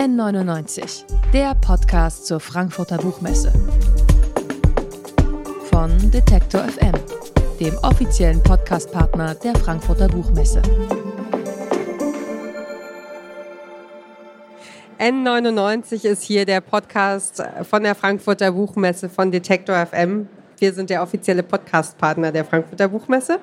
N99, der Podcast zur Frankfurter Buchmesse. Von Detektor FM, dem offiziellen Podcastpartner der Frankfurter Buchmesse. N99 ist hier der Podcast von der Frankfurter Buchmesse von Detektor FM. Wir sind der offizielle Podcastpartner der Frankfurter Buchmesse.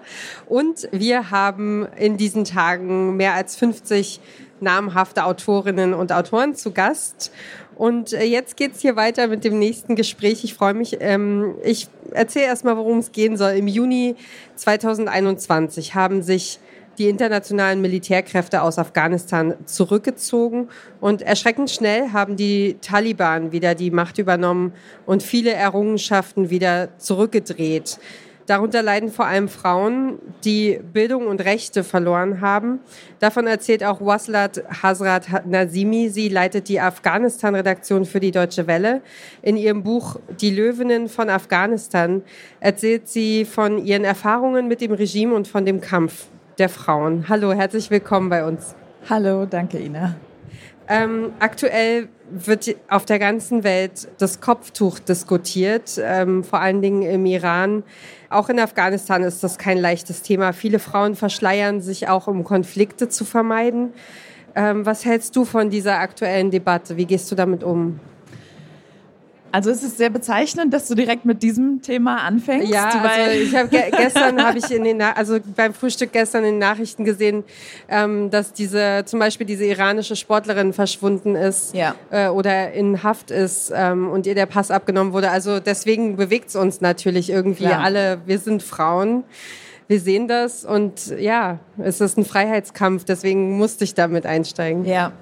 Und wir haben in diesen Tagen mehr als 50 namhafte Autorinnen und Autoren zu Gast. Und äh, jetzt geht's hier weiter mit dem nächsten Gespräch. Ich freue mich. Ähm, ich erzähle erstmal, worum es gehen soll. Im Juni 2021 haben sich die internationalen Militärkräfte aus Afghanistan zurückgezogen und erschreckend schnell haben die Taliban wieder die Macht übernommen und viele Errungenschaften wieder zurückgedreht. Darunter leiden vor allem Frauen, die Bildung und Rechte verloren haben. Davon erzählt auch Waslat Hazrat Nazimi. Sie leitet die Afghanistan-Redaktion für die Deutsche Welle. In ihrem Buch Die Löwinnen von Afghanistan erzählt sie von ihren Erfahrungen mit dem Regime und von dem Kampf der Frauen. Hallo, herzlich willkommen bei uns. Hallo, danke Ina. Ähm, aktuell wird auf der ganzen Welt das Kopftuch diskutiert, ähm, vor allen Dingen im Iran. Auch in Afghanistan ist das kein leichtes Thema. Viele Frauen verschleiern sich auch, um Konflikte zu vermeiden. Ähm, was hältst du von dieser aktuellen Debatte? Wie gehst du damit um? Also es ist sehr bezeichnend, dass du direkt mit diesem Thema anfängst. Ja, also ich habe ge gestern habe ich in den also beim Frühstück gestern in den Nachrichten gesehen, ähm, dass diese zum Beispiel diese iranische Sportlerin verschwunden ist ja. äh, oder in Haft ist ähm, und ihr der Pass abgenommen wurde. Also deswegen bewegt es uns natürlich irgendwie Klar. alle. Wir sind Frauen. Wir sehen das und ja, es ist ein Freiheitskampf, deswegen musste ich damit einsteigen. Ja.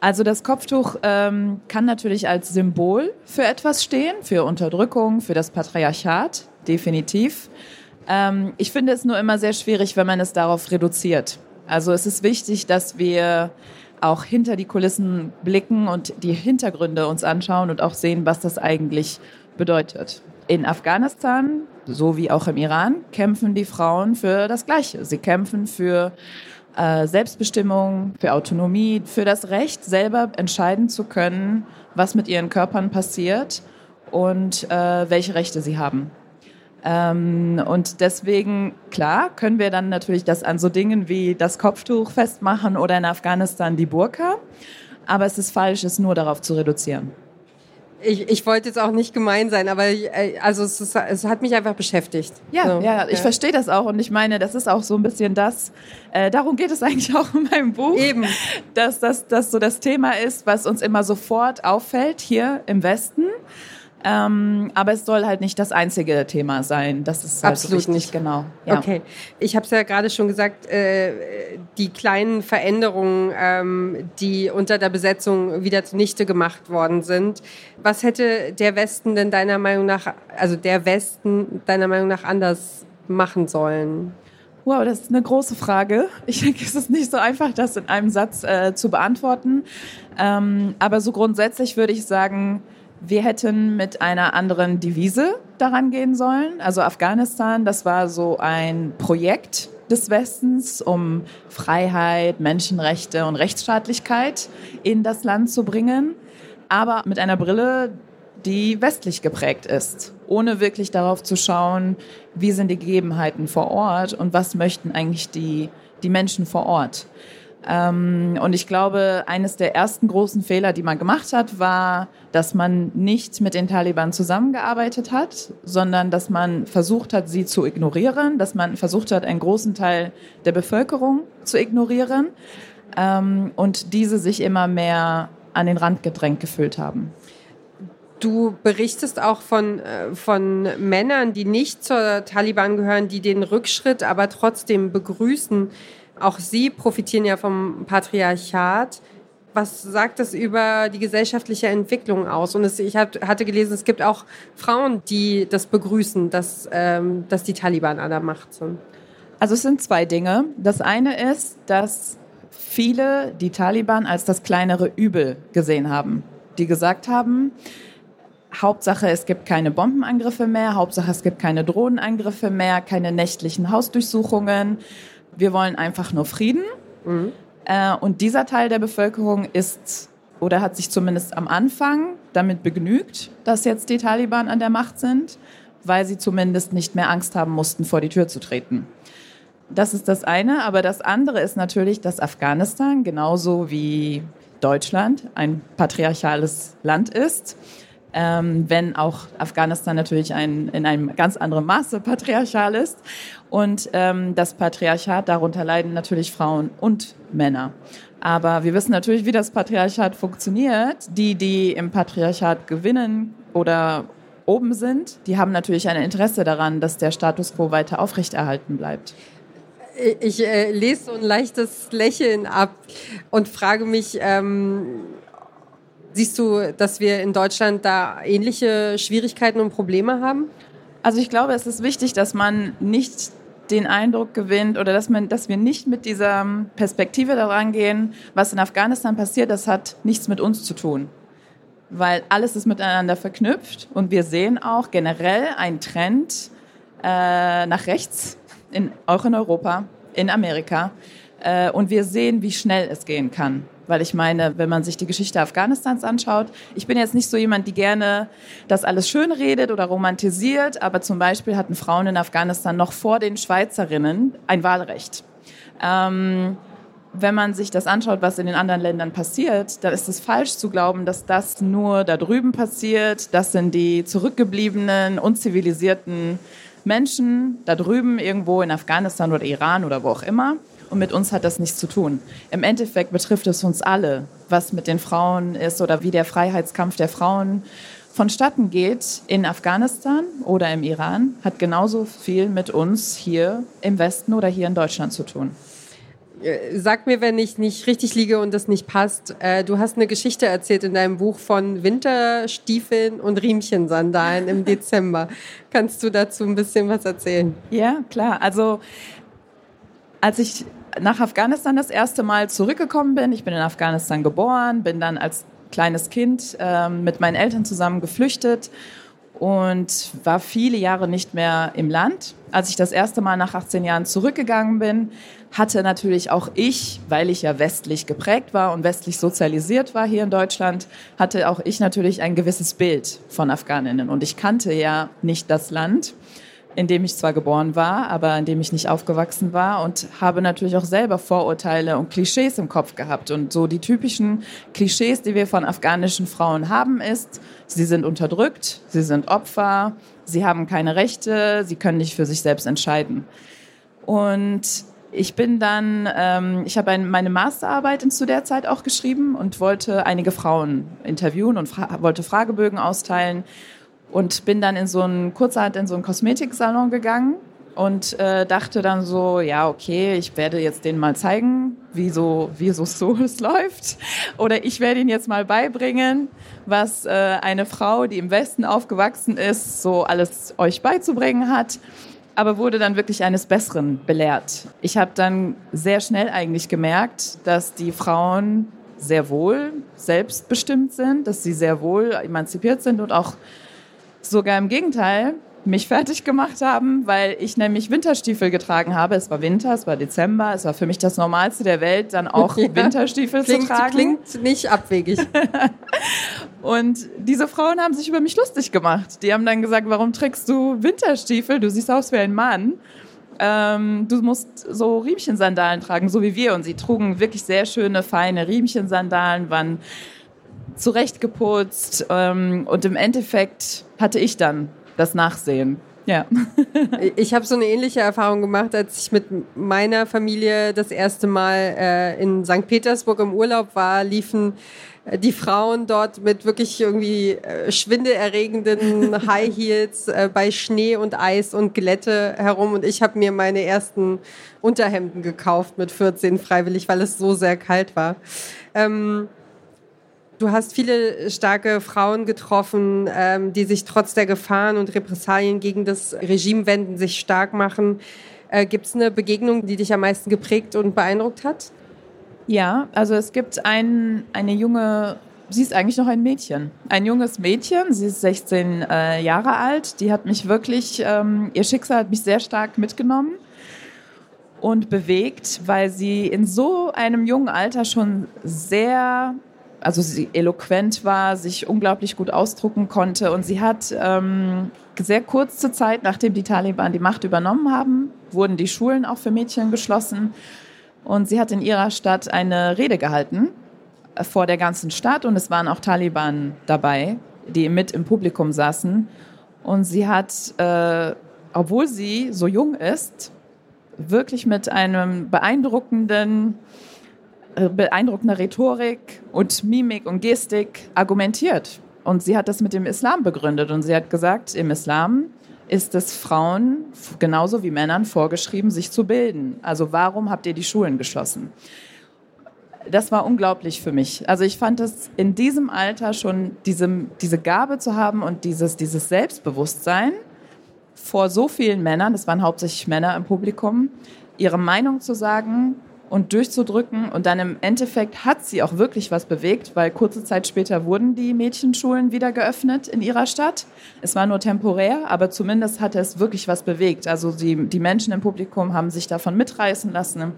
Also das Kopftuch ähm, kann natürlich als Symbol für etwas stehen, für Unterdrückung, für das Patriarchat, definitiv. Ähm, ich finde es nur immer sehr schwierig, wenn man es darauf reduziert. Also es ist wichtig, dass wir auch hinter die Kulissen blicken und die Hintergründe uns anschauen und auch sehen, was das eigentlich bedeutet. In Afghanistan, so wie auch im Iran, kämpfen die Frauen für das Gleiche. Sie kämpfen für äh, Selbstbestimmung, für Autonomie, für das Recht, selber entscheiden zu können, was mit ihren Körpern passiert und äh, welche Rechte sie haben. Ähm, und deswegen, klar, können wir dann natürlich das an so Dingen wie das Kopftuch festmachen oder in Afghanistan die Burka. Aber es ist falsch, es nur darauf zu reduzieren ich, ich wollte jetzt auch nicht gemein sein, aber ich, äh, also es, ist, es hat mich einfach beschäftigt. Ja, so, ja, ich ja. verstehe das auch und ich meine, das ist auch so ein bisschen das, äh, darum geht es eigentlich auch in meinem Buch. Eben. Dass das so das Thema ist, was uns immer sofort auffällt hier im Westen. Ähm, aber es soll halt nicht das einzige Thema sein. Das ist halt absolut so nicht genau. Ja. Okay, ich habe es ja gerade schon gesagt. Äh, die kleinen Veränderungen, ähm, die unter der Besetzung wieder zunichte gemacht worden sind. Was hätte der Westen denn deiner Meinung nach, also der Westen deiner Meinung nach anders machen sollen? Wow, das ist eine große Frage. Ich denke, es ist nicht so einfach, das in einem Satz äh, zu beantworten. Ähm, aber so grundsätzlich würde ich sagen, wir hätten mit einer anderen Devise daran gehen sollen. Also Afghanistan, das war so ein Projekt des Westens, um Freiheit, Menschenrechte und Rechtsstaatlichkeit in das Land zu bringen, aber mit einer Brille, die westlich geprägt ist, ohne wirklich darauf zu schauen, wie sind die Gegebenheiten vor Ort und was möchten eigentlich die, die Menschen vor Ort. Ähm, und ich glaube, eines der ersten großen Fehler, die man gemacht hat, war, dass man nicht mit den Taliban zusammengearbeitet hat, sondern dass man versucht hat, sie zu ignorieren, dass man versucht hat, einen großen Teil der Bevölkerung zu ignorieren ähm, und diese sich immer mehr an den Rand gedrängt gefühlt haben. Du berichtest auch von, äh, von Männern, die nicht zur Taliban gehören, die den Rückschritt aber trotzdem begrüßen. Auch sie profitieren ja vom Patriarchat. Was sagt das über die gesellschaftliche Entwicklung aus? Und es, ich hab, hatte gelesen, es gibt auch Frauen, die das begrüßen, dass, ähm, dass die Taliban an der Macht sind. Also es sind zwei Dinge. Das eine ist, dass viele die Taliban als das kleinere Übel gesehen haben. Die gesagt haben, Hauptsache, es gibt keine Bombenangriffe mehr, Hauptsache, es gibt keine Drohnenangriffe mehr, keine nächtlichen Hausdurchsuchungen wir wollen einfach nur Frieden. Mhm. Und dieser Teil der Bevölkerung ist oder hat sich zumindest am Anfang damit begnügt, dass jetzt die Taliban an der Macht sind, weil sie zumindest nicht mehr Angst haben mussten, vor die Tür zu treten. Das ist das eine, aber das andere ist natürlich, dass Afghanistan genauso wie Deutschland ein patriarchales Land ist. Ähm, wenn auch Afghanistan natürlich ein, in einem ganz anderen Maße patriarchal ist. Und ähm, das Patriarchat, darunter leiden natürlich Frauen und Männer. Aber wir wissen natürlich, wie das Patriarchat funktioniert. Die, die im Patriarchat gewinnen oder oben sind, die haben natürlich ein Interesse daran, dass der Status quo weiter aufrechterhalten bleibt. Ich äh, lese so ein leichtes Lächeln ab und frage mich, ähm, siehst du, dass wir in Deutschland da ähnliche Schwierigkeiten und Probleme haben? Also ich glaube, es ist wichtig, dass man nicht den Eindruck gewinnt oder dass, man, dass wir nicht mit dieser Perspektive daran gehen, was in Afghanistan passiert, das hat nichts mit uns zu tun. Weil alles ist miteinander verknüpft und wir sehen auch generell einen Trend äh, nach rechts in, auch in Europa, in Amerika. Äh, und wir sehen, wie schnell es gehen kann. Weil ich meine, wenn man sich die Geschichte Afghanistans anschaut, ich bin jetzt nicht so jemand, die gerne das alles schön redet oder romantisiert, aber zum Beispiel hatten Frauen in Afghanistan noch vor den Schweizerinnen ein Wahlrecht. Ähm, wenn man sich das anschaut, was in den anderen Ländern passiert, dann ist es falsch zu glauben, dass das nur da drüben passiert. Das sind die zurückgebliebenen, unzivilisierten Menschen da drüben irgendwo in Afghanistan oder Iran oder wo auch immer. Und mit uns hat das nichts zu tun. Im Endeffekt betrifft es uns alle, was mit den Frauen ist oder wie der Freiheitskampf der Frauen vonstatten geht in Afghanistan oder im Iran, hat genauso viel mit uns hier im Westen oder hier in Deutschland zu tun. Äh, sag mir, wenn ich nicht richtig liege und das nicht passt. Äh, du hast eine Geschichte erzählt in deinem Buch von Winterstiefeln und Riemchensandalen im Dezember. Kannst du dazu ein bisschen was erzählen? Ja, klar. Also als ich nach Afghanistan das erste Mal zurückgekommen bin, ich bin in Afghanistan geboren, bin dann als kleines Kind äh, mit meinen Eltern zusammen geflüchtet und war viele Jahre nicht mehr im Land. Als ich das erste Mal nach 18 Jahren zurückgegangen bin, hatte natürlich auch ich, weil ich ja westlich geprägt war und westlich sozialisiert war hier in Deutschland, hatte auch ich natürlich ein gewisses Bild von Afghaninnen. Und ich kannte ja nicht das Land in dem ich zwar geboren war, aber in dem ich nicht aufgewachsen war und habe natürlich auch selber Vorurteile und Klischees im Kopf gehabt. Und so die typischen Klischees, die wir von afghanischen Frauen haben, ist, sie sind unterdrückt, sie sind Opfer, sie haben keine Rechte, sie können nicht für sich selbst entscheiden. Und ich bin dann, ähm, ich habe meine Masterarbeit zu der Zeit auch geschrieben und wollte einige Frauen interviewen und fra wollte Fragebögen austeilen und bin dann in so einen, kurzerhand in so einen Kosmetiksalon gegangen und äh, dachte dann so, ja, okay, ich werde jetzt denen mal zeigen, wie so, wie so, so es läuft. Oder ich werde ihnen jetzt mal beibringen, was äh, eine Frau, die im Westen aufgewachsen ist, so alles euch beizubringen hat. Aber wurde dann wirklich eines Besseren belehrt. Ich habe dann sehr schnell eigentlich gemerkt, dass die Frauen sehr wohl selbstbestimmt sind, dass sie sehr wohl emanzipiert sind und auch Sogar im Gegenteil, mich fertig gemacht haben, weil ich nämlich Winterstiefel getragen habe. Es war Winter, es war Dezember, es war für mich das Normalste der Welt, dann auch ja, Winterstiefel klingt, zu tragen. Klingt nicht abwegig. und diese Frauen haben sich über mich lustig gemacht. Die haben dann gesagt, warum trägst du Winterstiefel? Du siehst aus wie ein Mann. Ähm, du musst so Riemchensandalen tragen, so wie wir. Und sie trugen wirklich sehr schöne, feine Riemchensandalen, waren zurechtgeputzt ähm, und im Endeffekt hatte ich dann das Nachsehen. Ja. ich habe so eine ähnliche Erfahrung gemacht, als ich mit meiner Familie das erste Mal äh, in St. Petersburg im Urlaub war, liefen äh, die Frauen dort mit wirklich irgendwie äh, schwindelerregenden High Heels äh, bei Schnee und Eis und Glätte herum und ich habe mir meine ersten Unterhemden gekauft mit 14 freiwillig, weil es so sehr kalt war. Ähm, Du hast viele starke Frauen getroffen, ähm, die sich trotz der Gefahren und Repressalien gegen das Regime wenden, sich stark machen. Äh, gibt es eine Begegnung, die dich am meisten geprägt und beeindruckt hat? Ja, also es gibt ein, eine junge, sie ist eigentlich noch ein Mädchen, ein junges Mädchen, sie ist 16 äh, Jahre alt, die hat mich wirklich, ähm, ihr Schicksal hat mich sehr stark mitgenommen und bewegt, weil sie in so einem jungen Alter schon sehr also sie eloquent war, sich unglaublich gut ausdrucken konnte. Und sie hat ähm, sehr kurze Zeit, nachdem die Taliban die Macht übernommen haben, wurden die Schulen auch für Mädchen geschlossen. Und sie hat in ihrer Stadt eine Rede gehalten äh, vor der ganzen Stadt. Und es waren auch Taliban dabei, die mit im Publikum saßen. Und sie hat, äh, obwohl sie so jung ist, wirklich mit einem beeindruckenden beeindruckender Rhetorik und Mimik und Gestik argumentiert. Und sie hat das mit dem Islam begründet. Und sie hat gesagt, im Islam ist es Frauen genauso wie Männern vorgeschrieben, sich zu bilden. Also warum habt ihr die Schulen geschlossen? Das war unglaublich für mich. Also ich fand es in diesem Alter schon diese, diese Gabe zu haben und dieses, dieses Selbstbewusstsein vor so vielen Männern, das waren hauptsächlich Männer im Publikum, ihre Meinung zu sagen und durchzudrücken. Und dann im Endeffekt hat sie auch wirklich was bewegt, weil kurze Zeit später wurden die Mädchenschulen wieder geöffnet in ihrer Stadt. Es war nur temporär, aber zumindest hatte es wirklich was bewegt. Also die, die Menschen im Publikum haben sich davon mitreißen lassen.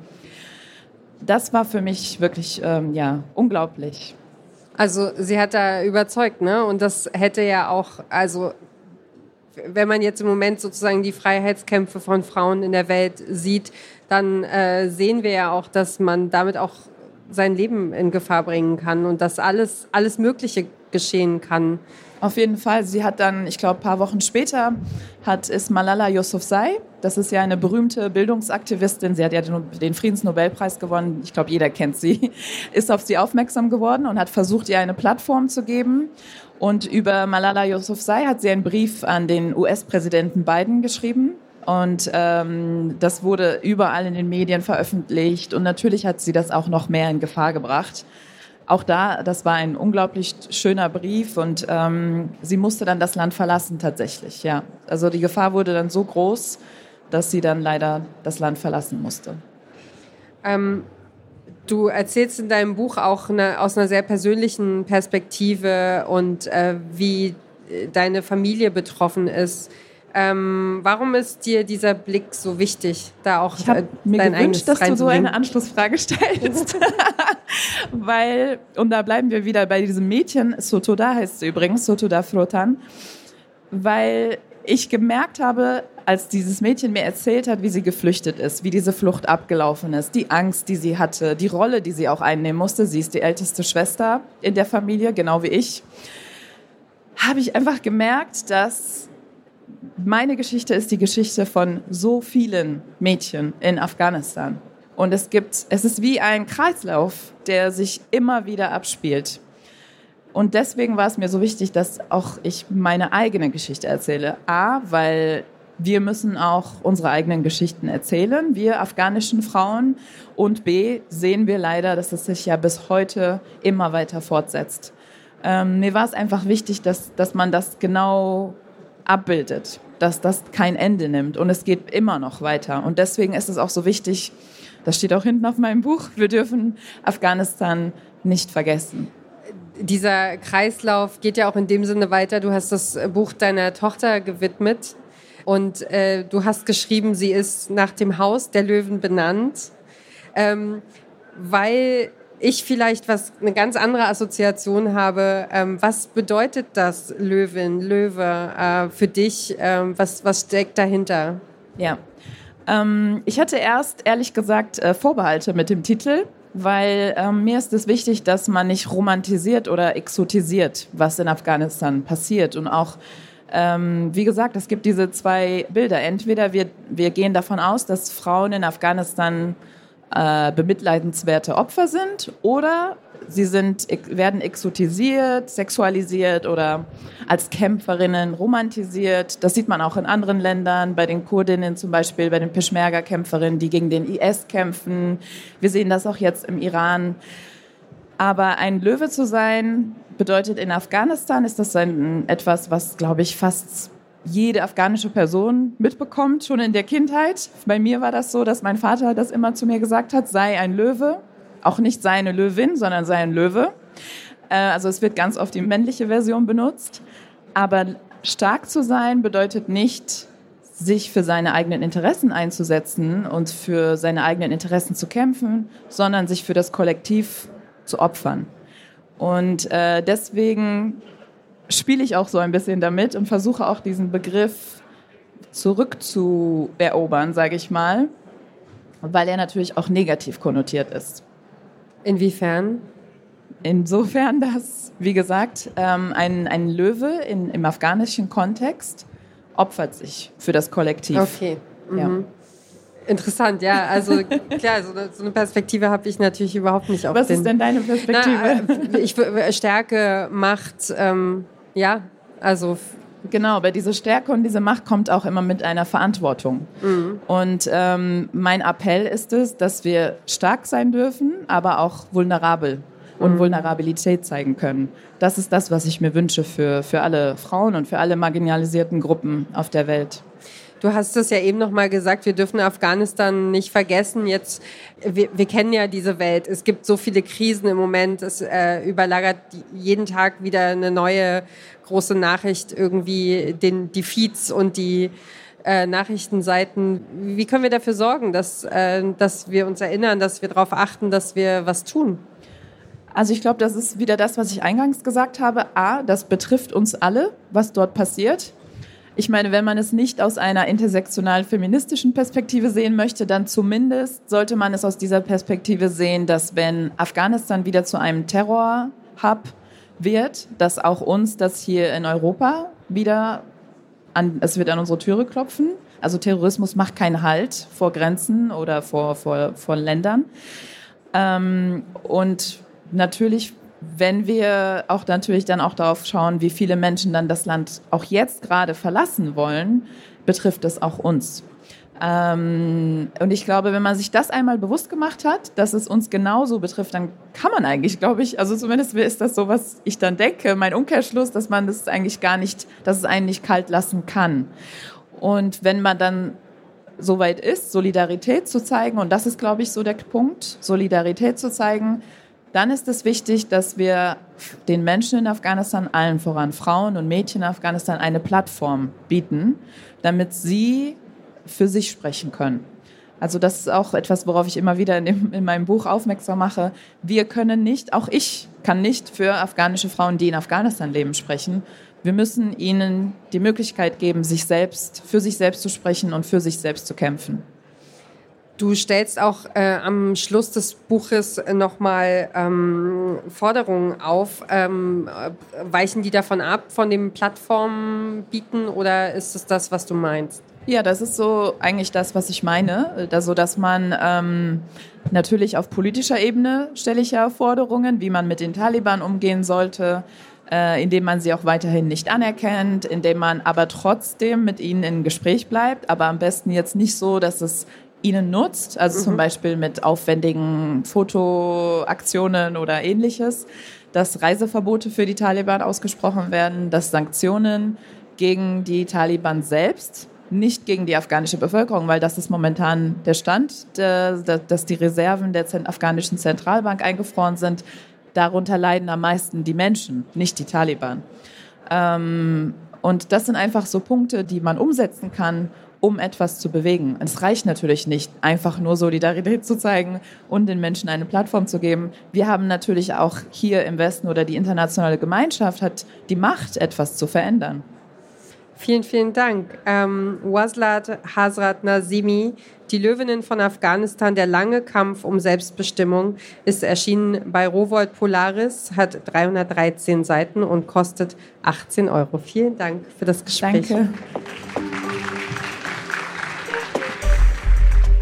Das war für mich wirklich ähm, ja, unglaublich. Also sie hat da überzeugt, ne? Und das hätte ja auch, also wenn man jetzt im Moment sozusagen die Freiheitskämpfe von Frauen in der Welt sieht, dann äh, sehen wir ja auch, dass man damit auch sein Leben in Gefahr bringen kann und dass alles, alles Mögliche geschehen kann. Auf jeden Fall. Sie hat dann, ich glaube, ein paar Wochen später hat ist Malala Yousafzai. Das ist ja eine berühmte Bildungsaktivistin. Sie hat ja den Friedensnobelpreis gewonnen. Ich glaube, jeder kennt sie. Ist auf sie aufmerksam geworden und hat versucht, ihr eine Plattform zu geben. Und über Malala Yousafzai hat sie einen Brief an den US-Präsidenten Biden geschrieben. Und ähm, das wurde überall in den Medien veröffentlicht. Und natürlich hat sie das auch noch mehr in Gefahr gebracht. Auch da, das war ein unglaublich schöner Brief und ähm, sie musste dann das Land verlassen tatsächlich. Ja, also die Gefahr wurde dann so groß, dass sie dann leider das Land verlassen musste. Ähm, du erzählst in deinem Buch auch eine, aus einer sehr persönlichen Perspektive und äh, wie äh, deine Familie betroffen ist. Ähm, warum ist dir dieser Blick so wichtig, da auch ich äh, mir gewünscht, dass du so eine Anschlussfrage stellst, weil und da bleiben wir wieder bei diesem Mädchen Sotoda heißt sie übrigens Sotoda Frotan, weil ich gemerkt habe, als dieses Mädchen mir erzählt hat, wie sie geflüchtet ist, wie diese Flucht abgelaufen ist, die Angst, die sie hatte, die Rolle, die sie auch einnehmen musste. Sie ist die älteste Schwester in der Familie, genau wie ich. Habe ich einfach gemerkt, dass meine Geschichte ist die Geschichte von so vielen Mädchen in Afghanistan. Und es gibt, es ist wie ein Kreislauf, der sich immer wieder abspielt. Und deswegen war es mir so wichtig, dass auch ich meine eigene Geschichte erzähle. A, weil wir müssen auch unsere eigenen Geschichten erzählen, wir afghanischen Frauen. Und B, sehen wir leider, dass es sich ja bis heute immer weiter fortsetzt. Ähm, mir war es einfach wichtig, dass, dass man das genau abbildet, dass das kein Ende nimmt und es geht immer noch weiter. Und deswegen ist es auch so wichtig, das steht auch hinten auf meinem Buch, wir dürfen Afghanistan nicht vergessen. Dieser Kreislauf geht ja auch in dem Sinne weiter. Du hast das Buch deiner Tochter gewidmet und äh, du hast geschrieben, sie ist nach dem Haus der Löwen benannt, ähm, weil ich vielleicht was eine ganz andere Assoziation habe. Ähm, was bedeutet das Löwin, Löwe äh, für dich? Ähm, was, was steckt dahinter? Ja, ähm, ich hatte erst ehrlich gesagt äh, Vorbehalte mit dem Titel, weil ähm, mir ist es wichtig, dass man nicht romantisiert oder exotisiert, was in Afghanistan passiert und auch ähm, wie gesagt, es gibt diese zwei Bilder. Entweder wir, wir gehen davon aus, dass Frauen in Afghanistan äh, bemitleidenswerte Opfer sind oder sie sind, werden exotisiert, sexualisiert oder als Kämpferinnen romantisiert. Das sieht man auch in anderen Ländern, bei den Kurdinnen zum Beispiel, bei den Peschmerga-Kämpferinnen, die gegen den IS kämpfen. Wir sehen das auch jetzt im Iran. Aber ein Löwe zu sein, bedeutet in Afghanistan, ist das ein, etwas, was, glaube ich, fast jede afghanische Person mitbekommt, schon in der Kindheit. Bei mir war das so, dass mein Vater das immer zu mir gesagt hat, sei ein Löwe. Auch nicht sei eine Löwin, sondern sei ein Löwe. Äh, also es wird ganz oft die männliche Version benutzt. Aber stark zu sein bedeutet nicht, sich für seine eigenen Interessen einzusetzen und für seine eigenen Interessen zu kämpfen, sondern sich für das Kollektiv zu opfern. Und äh, deswegen spiele ich auch so ein bisschen damit und versuche auch diesen Begriff zurückzuerobern, sage ich mal, weil er natürlich auch negativ konnotiert ist. Inwiefern? Insofern, dass, wie gesagt, ähm, ein, ein Löwe in, im afghanischen Kontext opfert sich für das Kollektiv. Okay. Mhm. Ja. Interessant, ja. Also klar, so eine, so eine Perspektive habe ich natürlich überhaupt nicht auf Was den, ist denn deine Perspektive? Na, äh, ich, Stärke, Macht, ähm, ja, also Genau, aber diese Stärke und diese Macht kommt auch immer mit einer Verantwortung. Mhm. Und ähm, mein Appell ist es, dass wir stark sein dürfen, aber auch vulnerabel und mhm. Vulnerabilität zeigen können. Das ist das, was ich mir wünsche für, für alle Frauen und für alle marginalisierten Gruppen auf der Welt. Du hast es ja eben noch mal gesagt, wir dürfen Afghanistan nicht vergessen. Jetzt, wir, wir kennen ja diese Welt. Es gibt so viele Krisen im Moment. Es äh, überlagert jeden Tag wieder eine neue große Nachricht, irgendwie den, die Feeds und die äh, Nachrichtenseiten. Wie können wir dafür sorgen, dass, äh, dass wir uns erinnern, dass wir darauf achten, dass wir was tun? Also ich glaube, das ist wieder das, was ich eingangs gesagt habe. A, das betrifft uns alle, was dort passiert. Ich meine, wenn man es nicht aus einer intersektional feministischen Perspektive sehen möchte, dann zumindest sollte man es aus dieser Perspektive sehen, dass wenn Afghanistan wieder zu einem Terror-Hub wird, dass auch uns das hier in Europa wieder an, es wird an unsere Türe klopfen. Also Terrorismus macht keinen Halt vor Grenzen oder vor, vor, vor Ländern. Ähm, und natürlich wenn wir auch natürlich dann auch darauf schauen, wie viele Menschen dann das Land auch jetzt gerade verlassen wollen, betrifft es auch uns. Ähm, und ich glaube, wenn man sich das einmal bewusst gemacht hat, dass es uns genauso betrifft, dann kann man eigentlich, glaube ich, also zumindest ist das so, was ich dann denke, mein Umkehrschluss, dass man das eigentlich gar nicht, dass es einen nicht kalt lassen kann. Und wenn man dann soweit ist, Solidarität zu zeigen, und das ist, glaube ich, so der Punkt, Solidarität zu zeigen, dann ist es wichtig, dass wir den Menschen in Afghanistan, allen voran Frauen und Mädchen in Afghanistan, eine Plattform bieten, damit sie für sich sprechen können. Also das ist auch etwas, worauf ich immer wieder in, dem, in, meinem Buch aufmerksam mache. Wir können nicht, auch ich kann nicht für afghanische Frauen, die in Afghanistan leben, sprechen. Wir müssen ihnen die Möglichkeit geben, sich selbst, für sich selbst zu sprechen und für sich selbst zu kämpfen. Du stellst auch äh, am Schluss des Buches nochmal ähm, Forderungen auf. Ähm, weichen die davon ab, von dem Plattformen bieten oder ist es das, was du meinst? Ja, das ist so eigentlich das, was ich meine. Also, dass man ähm, natürlich auf politischer Ebene stelle ich ja Forderungen, wie man mit den Taliban umgehen sollte, äh, indem man sie auch weiterhin nicht anerkennt, indem man aber trotzdem mit ihnen in Gespräch bleibt, aber am besten jetzt nicht so, dass es ihnen nutzt, also mhm. zum Beispiel mit aufwendigen Fotoaktionen oder ähnliches, dass Reiseverbote für die Taliban ausgesprochen werden, dass Sanktionen gegen die Taliban selbst, nicht gegen die afghanische Bevölkerung, weil das ist momentan der Stand, dass die Reserven der afghanischen Zentralbank eingefroren sind. Darunter leiden am meisten die Menschen, nicht die Taliban. Ähm, und das sind einfach so Punkte, die man umsetzen kann, um etwas zu bewegen. Es reicht natürlich nicht, einfach nur Solidarität zu zeigen und den Menschen eine Plattform zu geben. Wir haben natürlich auch hier im Westen oder die internationale Gemeinschaft hat die Macht, etwas zu verändern. Vielen, vielen Dank. Ähm, Waslat Hazrat Nazimi, Die Löwinnen von Afghanistan, der lange Kampf um Selbstbestimmung, ist erschienen bei Rowold Polaris, hat 313 Seiten und kostet 18 Euro. Vielen Dank für das Gespräch. Danke.